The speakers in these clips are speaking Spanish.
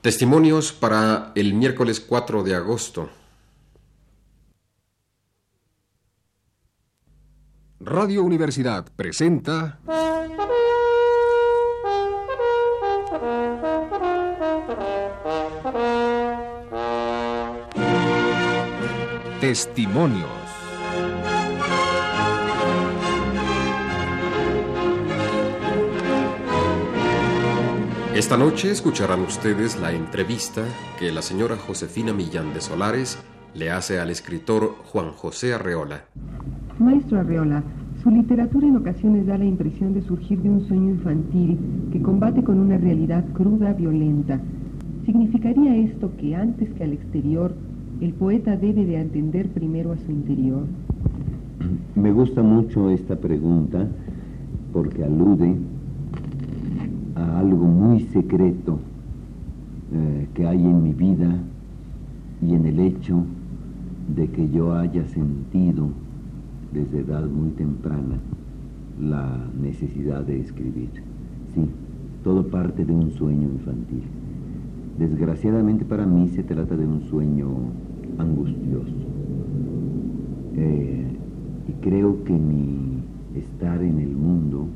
Testimonios para el miércoles 4 de agosto. Radio Universidad presenta Testimonios. Esta noche escucharán ustedes la entrevista que la señora Josefina Millán de Solares le hace al escritor Juan José Arreola. Maestro Arreola, su literatura en ocasiones da la impresión de surgir de un sueño infantil que combate con una realidad cruda, violenta. ¿Significaría esto que antes que al exterior, el poeta debe de atender primero a su interior? Me gusta mucho esta pregunta porque alude algo muy secreto eh, que hay en mi vida y en el hecho de que yo haya sentido desde edad muy temprana la necesidad de escribir. Sí, todo parte de un sueño infantil. Desgraciadamente para mí se trata de un sueño angustioso. Eh, y creo que mi estar en el mundo,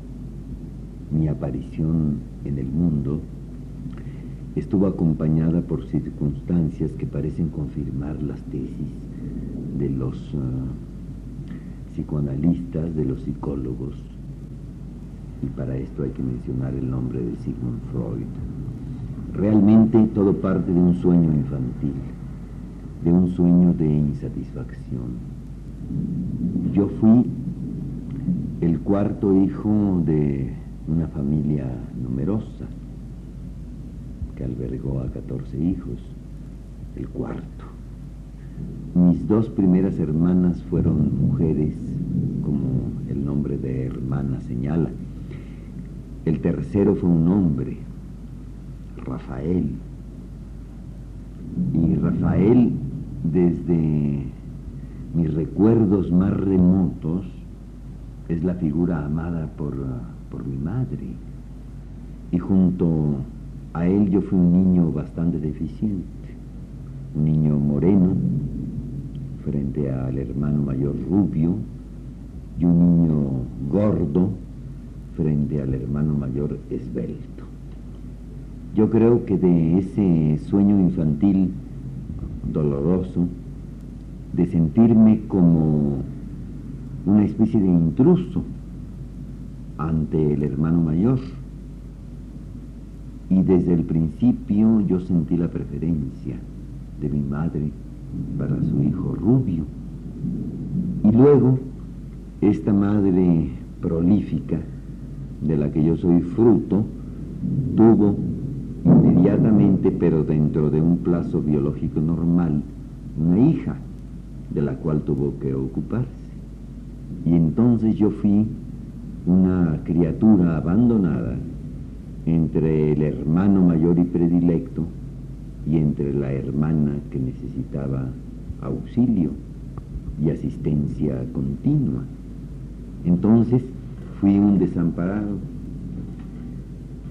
mi aparición en el mundo estuvo acompañada por circunstancias que parecen confirmar las tesis de los ah, psicoanalistas, de los psicólogos, y para esto hay que mencionar el nombre de Sigmund Freud. Realmente todo parte de un sueño infantil, de un sueño de insatisfacción. Yo fui el cuarto hijo de una familia numerosa que albergó a 14 hijos, el cuarto. Mis dos primeras hermanas fueron mujeres, como el nombre de hermana señala. El tercero fue un hombre, Rafael. Y Rafael, desde mis recuerdos más remotos, es la figura amada por por mi madre. Y junto a él yo fui un niño bastante deficiente, un niño moreno frente al hermano mayor rubio y un niño gordo frente al hermano mayor esbelto. Yo creo que de ese sueño infantil doloroso, de sentirme como una especie de intruso ante el hermano mayor. Y desde el principio yo sentí la preferencia de mi madre para su hijo rubio. Y luego, esta madre prolífica de la que yo soy fruto, tuvo inmediatamente, pero dentro de un plazo biológico normal, una hija de la cual tuvo que ocuparse. Y entonces yo fui una criatura abandonada entre el hermano mayor y predilecto y entre la hermana que necesitaba auxilio y asistencia continua. Entonces fui un desamparado.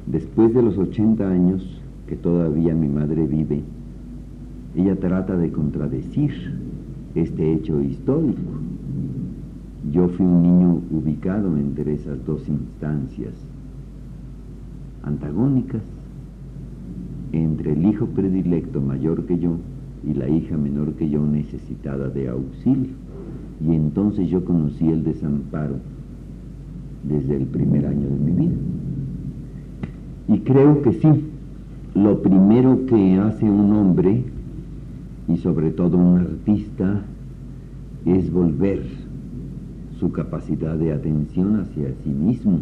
Después de los 80 años que todavía mi madre vive, ella trata de contradecir este hecho histórico yo fui un niño ubicado entre esas dos instancias antagónicas, entre el hijo predilecto mayor que yo y la hija menor que yo necesitada de auxilio. Y entonces yo conocí el desamparo desde el primer año de mi vida. Y creo que sí, lo primero que hace un hombre, y sobre todo un artista, es volver su capacidad de atención hacia sí mismo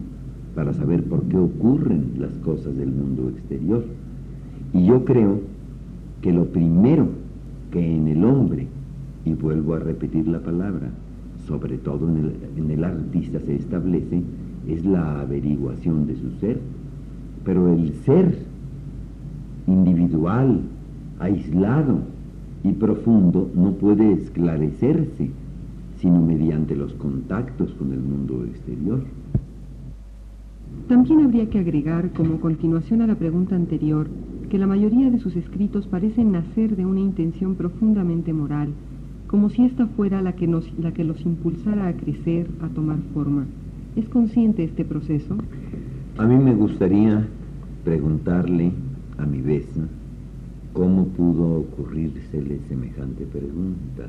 para saber por qué ocurren las cosas del mundo exterior. Y yo creo que lo primero que en el hombre, y vuelvo a repetir la palabra, sobre todo en el, en el artista se establece, es la averiguación de su ser. Pero el ser individual, aislado y profundo no puede esclarecerse sino mediante los contactos con el mundo exterior. También habría que agregar, como continuación a la pregunta anterior, que la mayoría de sus escritos parecen nacer de una intención profundamente moral, como si esta fuera la que, nos, la que los impulsara a crecer, a tomar forma. ¿Es consciente este proceso? A mí me gustaría preguntarle a mi vez cómo pudo ocurrírsele semejante pregunta.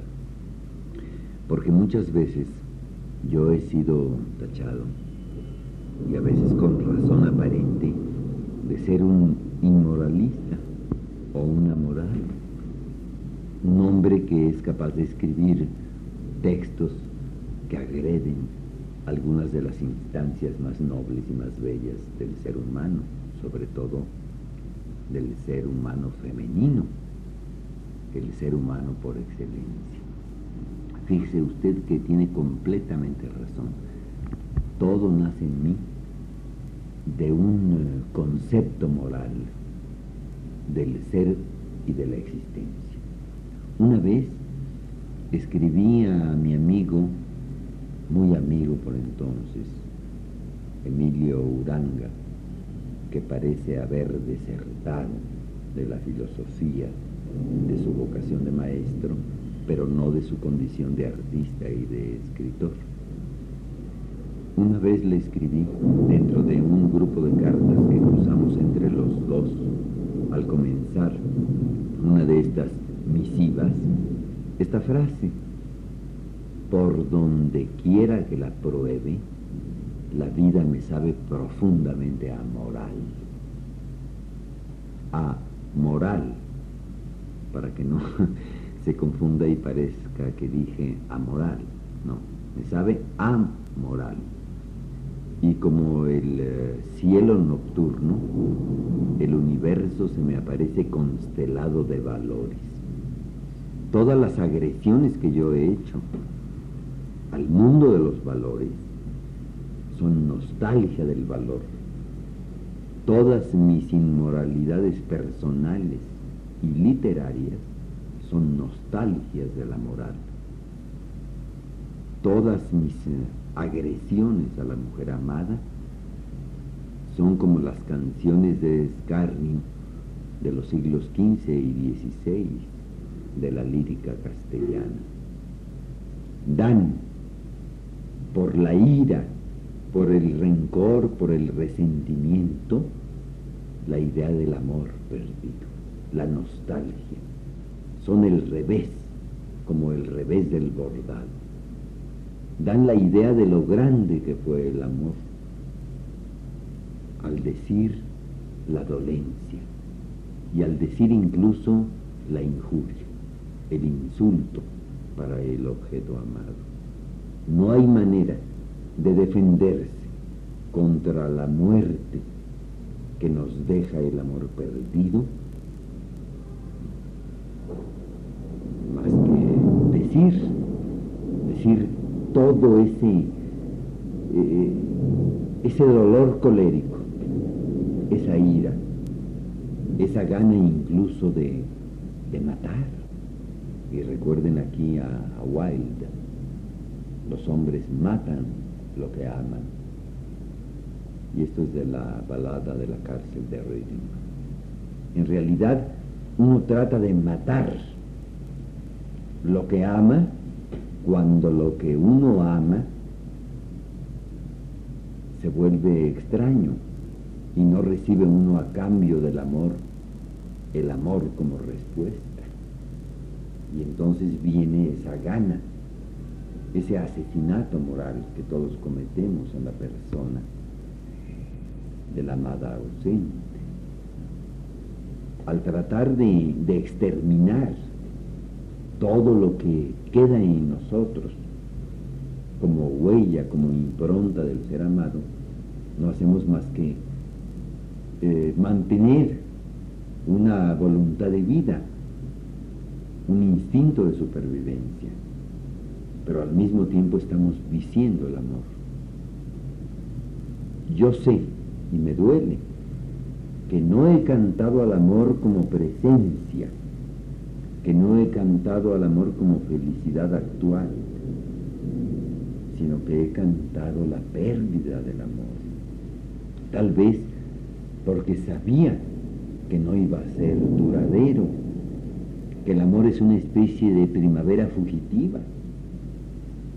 Porque muchas veces yo he sido tachado, y a veces con razón aparente, de ser un inmoralista o una moral. Un hombre que es capaz de escribir textos que agreden algunas de las instancias más nobles y más bellas del ser humano, sobre todo del ser humano femenino, el ser humano por excelencia. Fíjese usted que tiene completamente razón. Todo nace en mí de un eh, concepto moral del ser y de la existencia. Una vez escribí a mi amigo muy amigo por entonces, Emilio Uranga, que parece haber desertado de la filosofía, de su vocación de maestro, pero no de su condición de artista y de escritor. Una vez le escribí dentro de un grupo de cartas que cruzamos entre los dos al comenzar una de estas misivas, esta frase por donde quiera que la pruebe, la vida me sabe profundamente amoral. Amoral, para que no se confunda y parezca que dije amoral, no, me sabe amoral. Y como el eh, cielo nocturno, el universo se me aparece constelado de valores. Todas las agresiones que yo he hecho, al mundo de los valores son nostalgia del valor. Todas mis inmoralidades personales y literarias son nostalgias de la moral. Todas mis eh, agresiones a la mujer amada son como las canciones de escarnio de los siglos XV y XVI de la lírica castellana. Dan por la ira, por el rencor, por el resentimiento, la idea del amor perdido, la nostalgia. Son el revés, como el revés del bordado. Dan la idea de lo grande que fue el amor al decir la dolencia y al decir incluso la injuria, el insulto para el objeto amado. No hay manera de defenderse contra la muerte que nos deja el amor perdido más que decir, decir todo ese, eh, ese dolor colérico, esa ira, esa gana incluso de, matar. Y recuerden aquí a, a Wilde, los hombres matan lo que aman. Y esto es de la balada de la cárcel de Reading. En realidad, uno trata de matar lo que ama cuando lo que uno ama se vuelve extraño y no recibe uno a cambio del amor el amor como respuesta. Y entonces viene esa gana ese asesinato moral que todos cometemos en la persona de la amada ausente. Al tratar de, exterminar todo lo que queda en nosotros como huella, como impronta del ser amado, no hacemos más que eh, mantener una voluntad de vida, un instinto de supervivencia pero al mismo tiempo estamos diciendo el amor. Yo sé, y me duele, que no he cantado al amor como presencia, que no he cantado al amor como felicidad actual, sino que he cantado la pérdida del amor. Tal vez porque sabía que no iba a ser duradero, que el amor es una especie de primavera fugitiva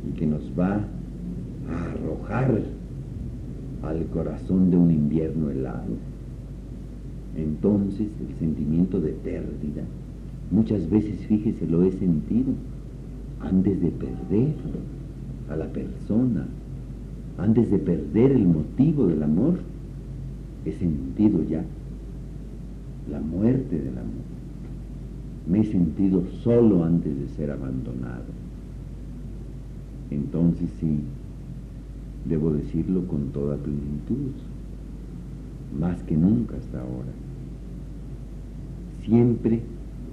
y que nos va a arrojar al corazón de un invierno helado. Entonces el sentimiento de pérdida, muchas veces, fíjese, lo he sentido antes de perder a la persona, antes de perder el motivo del amor, he sentido ya la muerte del amor. Me he sentido solo antes de ser abandonado. Entonces sí, debo decirlo con toda plenitud, más que nunca hasta ahora. Siempre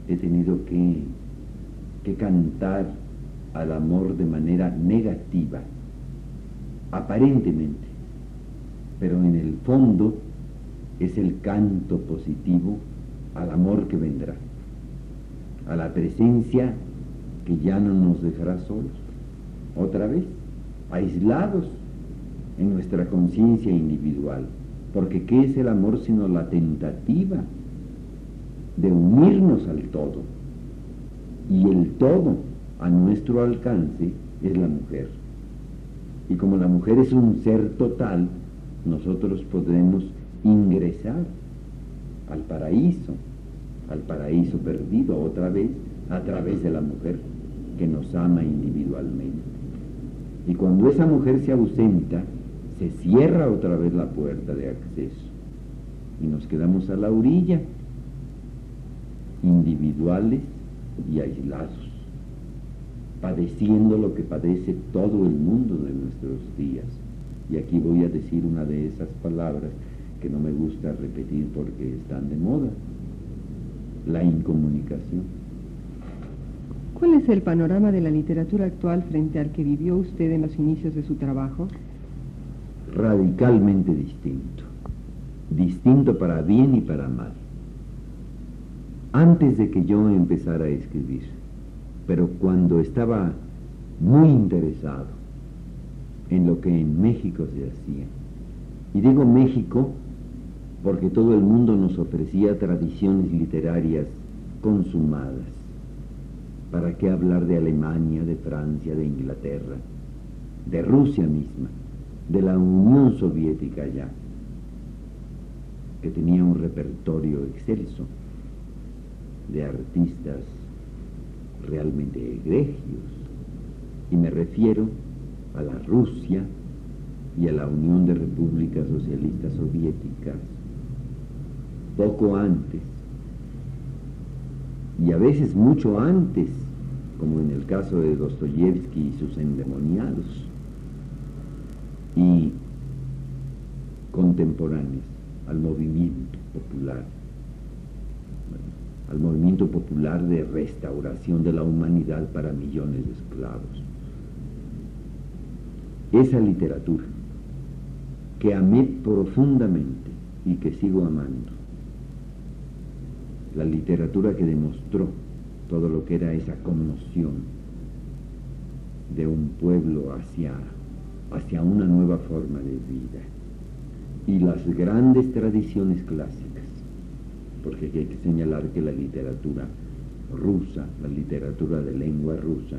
he tenido que, que cantar al amor de manera negativa, aparentemente, pero en el fondo es el canto positivo al amor que vendrá, a la presencia que ya no nos dejará solos, otra vez, aislados en nuestra conciencia individual, porque ¿qué es el amor sino la tentativa de unirnos al todo? Y el todo a nuestro alcance es la mujer. Y como la mujer es un ser total, nosotros podremos ingresar al paraíso, al paraíso perdido otra vez a través de la mujer que nos ama individualmente. Y cuando esa mujer se ausenta, se cierra otra vez la puerta de acceso y nos quedamos a la orilla, individuales y aislados, padeciendo lo que padece todo el mundo de nuestros días. Y aquí voy a decir una de esas palabras que no me gusta repetir porque están de moda, la incomunicación. ¿Cuál es el panorama de la literatura actual frente al que vivió usted en los inicios de su trabajo? Radicalmente distinto. Distinto para bien y para mal. Antes de que yo empezara a escribir, pero cuando estaba muy interesado en lo que en México se hacía, y digo México porque todo el mundo nos ofrecía tradiciones literarias consumadas. ¿Para qué hablar de Alemania, de Francia, de Inglaterra, de Rusia misma, de la Unión Soviética ya, que tenía un repertorio excelso de artistas realmente egregios? Y me refiero a la Rusia y a la Unión de Repúblicas Socialistas Soviéticas poco antes, y a veces mucho antes, como en el caso de Dostoyevsky y sus endemoniados, y contemporáneos al movimiento popular, al movimiento popular de restauración de la humanidad para millones de esclavos. Esa literatura que amé profundamente y que sigo amando, la literatura que demostró todo lo que era esa conmoción de un pueblo hacia, hacia una nueva forma de vida. Y las grandes tradiciones clásicas, porque hay que señalar que la literatura rusa, la literatura de lengua rusa,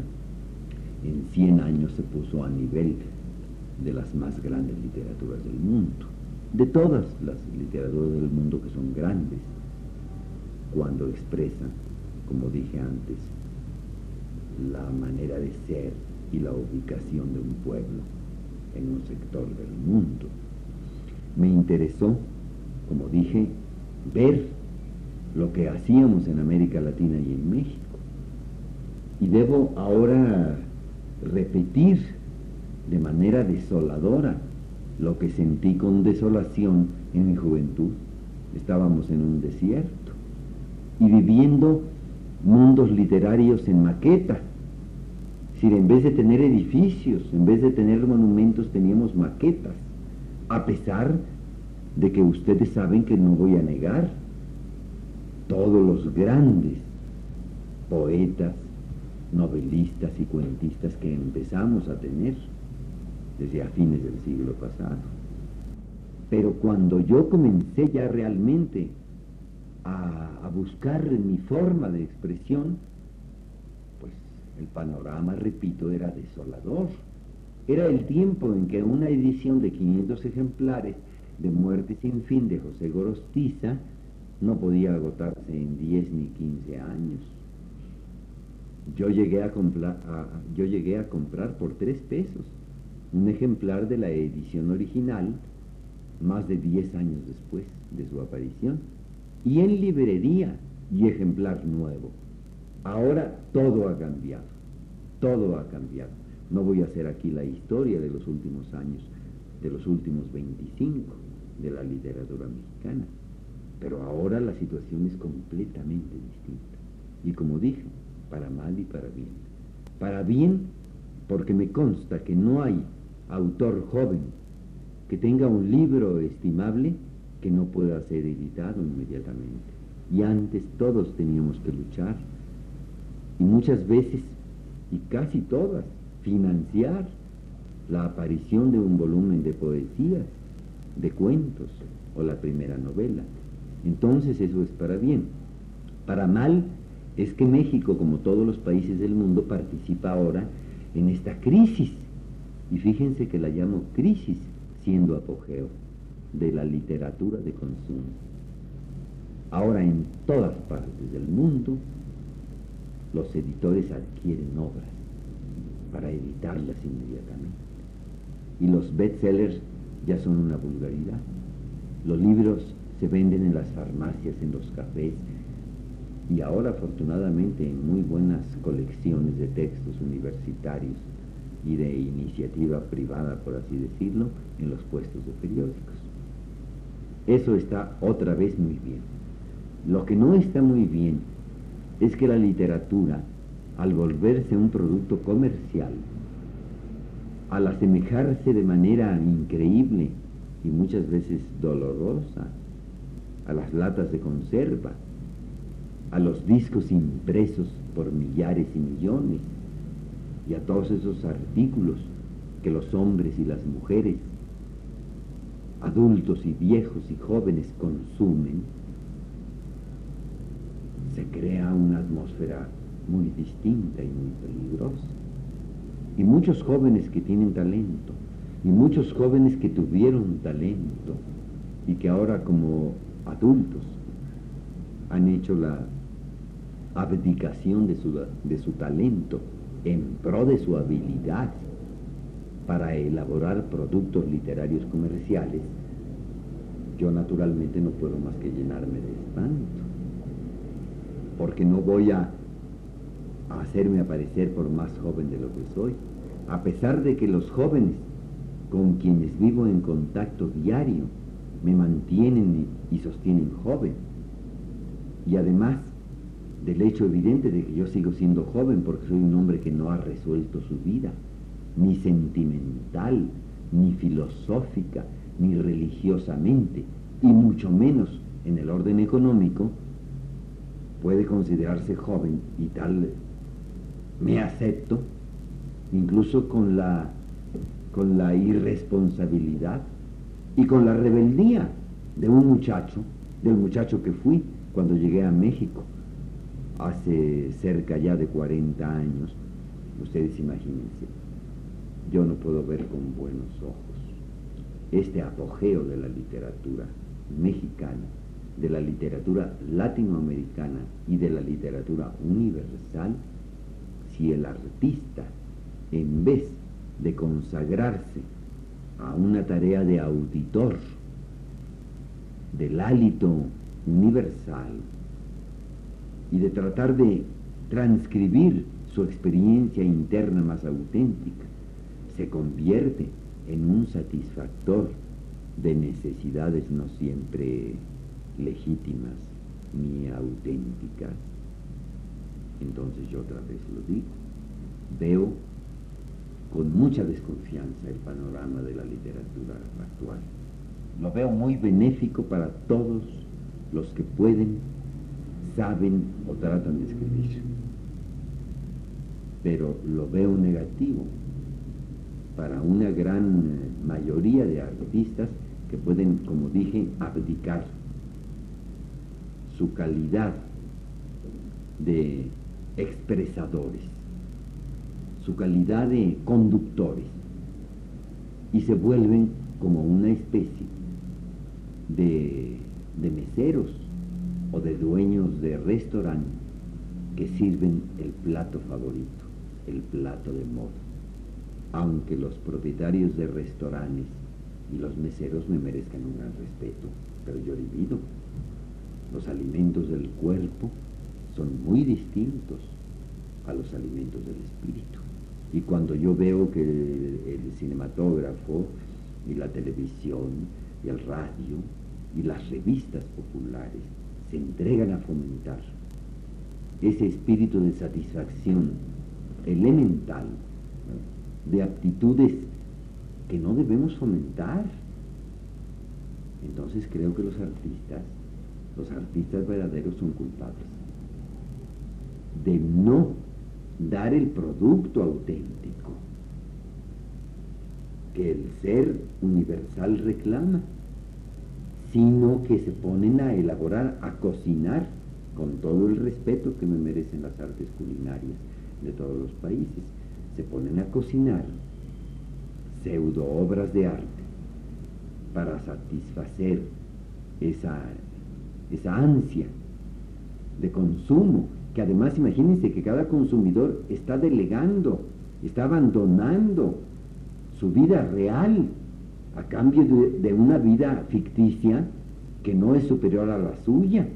en 100 años se puso a nivel de las más grandes literaturas del mundo, de todas las literaturas del mundo que son grandes, cuando expresan, como dije antes, la manera de ser y la ubicación de un pueblo en un sector del mundo. Me interesó, como dije, ver lo que hacíamos en América Latina y en México. Y debo ahora repetir de manera desoladora lo que sentí con desolación en mi juventud. Estábamos en un desierto y viviendo mundos literarios en maqueta. Si en vez de tener edificios, en vez de tener monumentos, teníamos maquetas, a pesar de que ustedes saben que no voy a negar, todos los grandes poetas, novelistas y cuentistas que empezamos a tener desde a fines del siglo pasado. Pero cuando yo comencé ya realmente a, a buscar mi forma de expresión, pues el panorama, repito, era desolador. Era el tiempo en que una edición de 500 ejemplares de Muerte sin fin de José Gorostiza no podía agotarse en 10 ni 15 años. Yo llegué a, comprar, yo llegué a comprar por 3 pesos un ejemplar de la edición original más de 10 años después de su aparición. Y en librería y ejemplar nuevo. Ahora todo ha cambiado, todo ha cambiado. No voy a hacer aquí la historia de los últimos años, de los últimos 25 de la literatura mexicana, pero ahora la situación es completamente distinta. Y como dije, para mal y para bien. Para bien, porque me consta que no hay autor joven que tenga un libro estimable que no pueda ser editado inmediatamente. Y antes todos teníamos que luchar, y muchas veces, y casi todas, financiar la aparición de un volumen de poesías, de cuentos o la primera novela. Entonces eso es para bien. Para mal es que México, como todos los países del mundo, participa ahora en esta crisis. Y fíjense que la llamo crisis siendo apogeo de la literatura de consumo. Ahora en todas partes del mundo los editores adquieren obras para editarlas inmediatamente. Y los bestsellers ya son una vulgaridad. Los libros se venden en las farmacias, en los cafés y ahora afortunadamente en muy buenas colecciones de textos universitarios y de iniciativa privada, por así decirlo, en los puestos de periódicos. Eso está otra vez muy bien. Lo que no está muy bien es que la literatura, al volverse un producto comercial, al asemejarse de manera increíble y muchas veces dolorosa a las latas de conserva, a los discos impresos por millares y millones, y a todos esos artículos que los hombres y las mujeres, adultos y viejos y jóvenes consumen, se crea una atmósfera muy distinta y muy peligrosa. Y muchos jóvenes que tienen talento, y muchos jóvenes que tuvieron talento, y que ahora como adultos han hecho la abdicación de su, de su talento en pro de su habilidad para elaborar productos literarios comerciales, yo naturalmente no puedo más que llenarme de espanto, porque no voy a, hacerme aparecer por más joven de lo que soy, a pesar de que los jóvenes con quienes vivo en contacto diario me mantienen y sostienen joven, y además del hecho evidente de que yo sigo siendo joven porque soy un hombre que no ha resuelto su vida, ni sentimental, ni filosófica, ni religiosamente, y mucho menos en el orden económico, puede considerarse joven y tal me acepto, incluso con la, con la irresponsabilidad y con la rebeldía de un muchacho, del muchacho que fui cuando llegué a México hace cerca ya de 40 años, ustedes imagínense, yo no puedo ver con buenos ojos este apogeo de la literatura mexicana, de la literatura latinoamericana y de la literatura universal, si el artista, en vez de consagrarse a una tarea de auditor del hálito universal, y de tratar de transcribir su experiencia interna más auténtica, se convierte en un satisfactor de necesidades no siempre legítimas ni auténticas. Entonces yo otra vez lo digo, veo con mucha desconfianza el panorama de la literatura actual. Lo veo muy benéfico para todos los que pueden saben o tratan de escribir. Pero lo veo negativo para una gran mayoría de artistas que pueden, como dije, abdicar su calidad de expresadores, su calidad de conductores, y se vuelven como una especie de, de meseros o de dueños de restaurante que sirven el plato favorito, el plato de moda. Aunque los propietarios de restaurantes y los meseros me merezcan un gran respeto, pero yo divido. Los alimentos del cuerpo son muy distintos a los alimentos del espíritu. Y cuando yo veo que el, cinematógrafo y la televisión y el radio y las revistas populares se entregan a fomentar ese espíritu de satisfacción elemental, de aptitudes que no debemos fomentar. Entonces creo que los artistas, los artistas verdaderos son culpables de no dar el producto auténtico que el ser universal reclama, sino que se ponen a elaborar, a cocinar, con todo el respeto que me merecen las artes culinarias de todos los países, se ponen a cocinar pseudo obras de arte para satisfacer esa, esa ansia de consumo, que además imagínense que cada consumidor está delegando, está abandonando su vida real a cambio de, una vida ficticia que no es superior a la suya.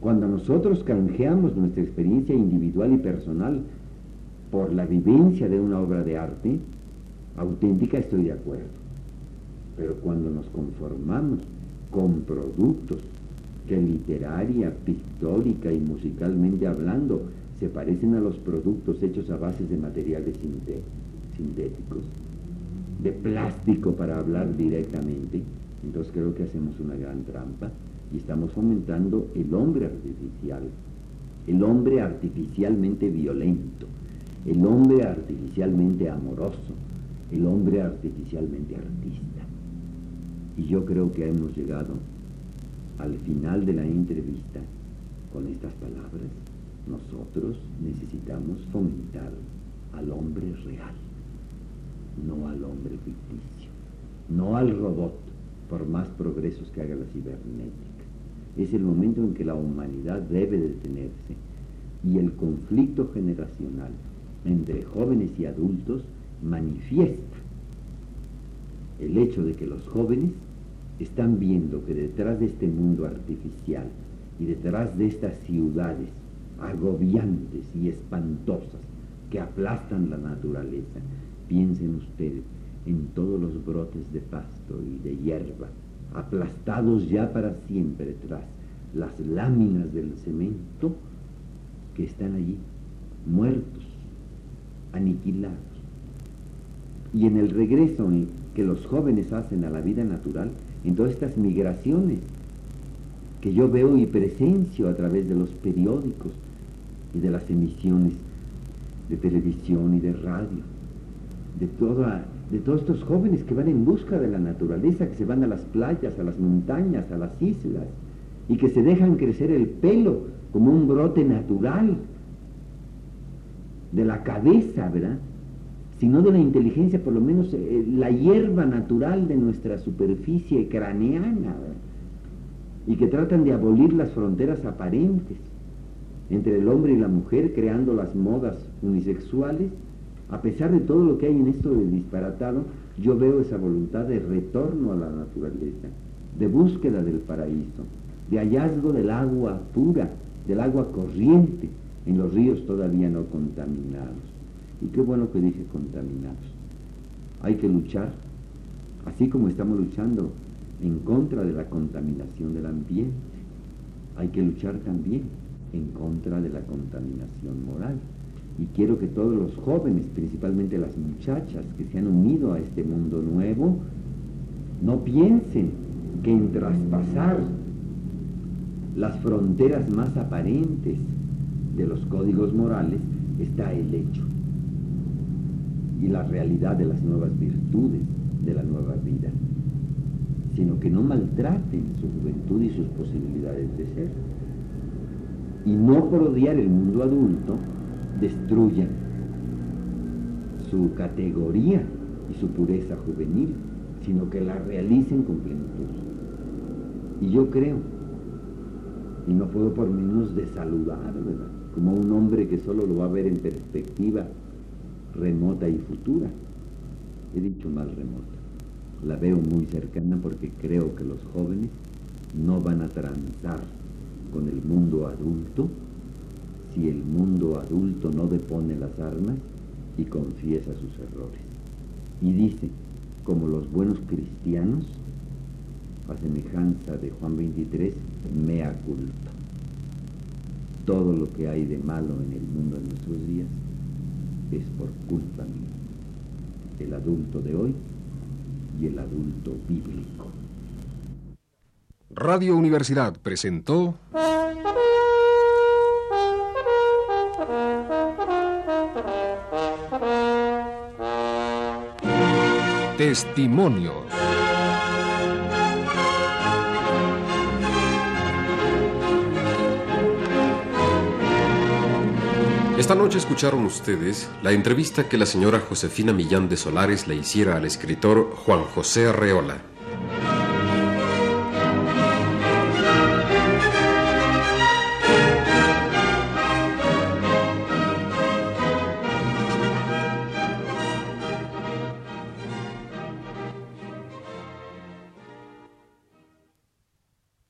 Cuando nosotros canjeamos nuestra experiencia individual y personal por la vivencia de una obra de arte, auténtica estoy de acuerdo. Pero cuando nos conformamos con productos que literaria, pictórica y musicalmente hablando se parecen a los productos hechos a bases de materiales sintéticos, de plástico para hablar directamente, entonces creo que hacemos una gran trampa y estamos fomentando el hombre artificial, el hombre artificialmente violento, el hombre artificialmente amoroso, el hombre artificialmente artista. Y yo creo que hemos llegado al final de la entrevista con estas palabras. Nosotros necesitamos fomentar al hombre real, no al hombre ficticio, no al robot, por más progresos que haga la cibernética. Es el momento en que la humanidad debe detenerse y el conflicto generacional entre jóvenes y adultos manifiesta el hecho de que los jóvenes están viendo que detrás de este mundo artificial y detrás de estas ciudades agobiantes y espantosas que aplastan la naturaleza, piensen ustedes en todos los brotes de pasto y de hierba, aplastados ya para siempre tras las láminas del cemento que están allí, muertos, aniquilados. Y en el regreso que los jóvenes hacen a la vida natural, en todas estas migraciones que yo veo y presencio a través de los periódicos y de las emisiones de televisión y de radio, de, toda, de todos estos jóvenes que van en busca de la naturaleza, que se van a las playas, a las montañas, a las islas, y que se dejan crecer el pelo como un brote natural de la cabeza, ¿verdad? Sino de la inteligencia, por lo menos eh, la hierba natural de nuestra superficie craneana, y que tratan de abolir las fronteras aparentes entre el hombre y la mujer, creando las modas unisexuales, a pesar de todo lo que hay en esto de disparatado, yo veo esa voluntad de retorno a la naturaleza, de búsqueda del paraíso, de hallazgo del agua pura, del agua corriente en los ríos todavía no contaminados. Y qué bueno que dije contaminados. Hay que luchar, así como estamos luchando en contra de la contaminación del ambiente, hay que luchar también en contra de la contaminación moral. Y quiero que todos los jóvenes, principalmente las muchachas que se han unido a este mundo nuevo, no piensen que en traspasar las fronteras más aparentes de los códigos morales está el hecho y la realidad de las nuevas virtudes de la nueva vida, sino que no maltraten su juventud y sus posibilidades de ser. Y no por odiar el mundo adulto, destruyan su categoría y su pureza juvenil, sino que la realicen con plenitud. Y yo creo, y no puedo por menos de saludar, ¿verdad? Como un hombre que solo lo va a ver en perspectiva remota y futura. He dicho más remota. La veo muy cercana porque creo que los jóvenes no van a transar con el mundo adulto si el mundo adulto no depone las armas y confiesa sus errores. Y dice, como los buenos cristianos, a semejanza de Juan 23, mea culpa. Todo lo que hay de malo en el mundo de nuestros días es por culpa mía. El adulto de hoy y el adulto bíblico. Radio Universidad presentó Testimonios. Esta noche escucharon ustedes la entrevista que la señora Josefina Millán de Solares le hiciera al escritor Juan José Arreola.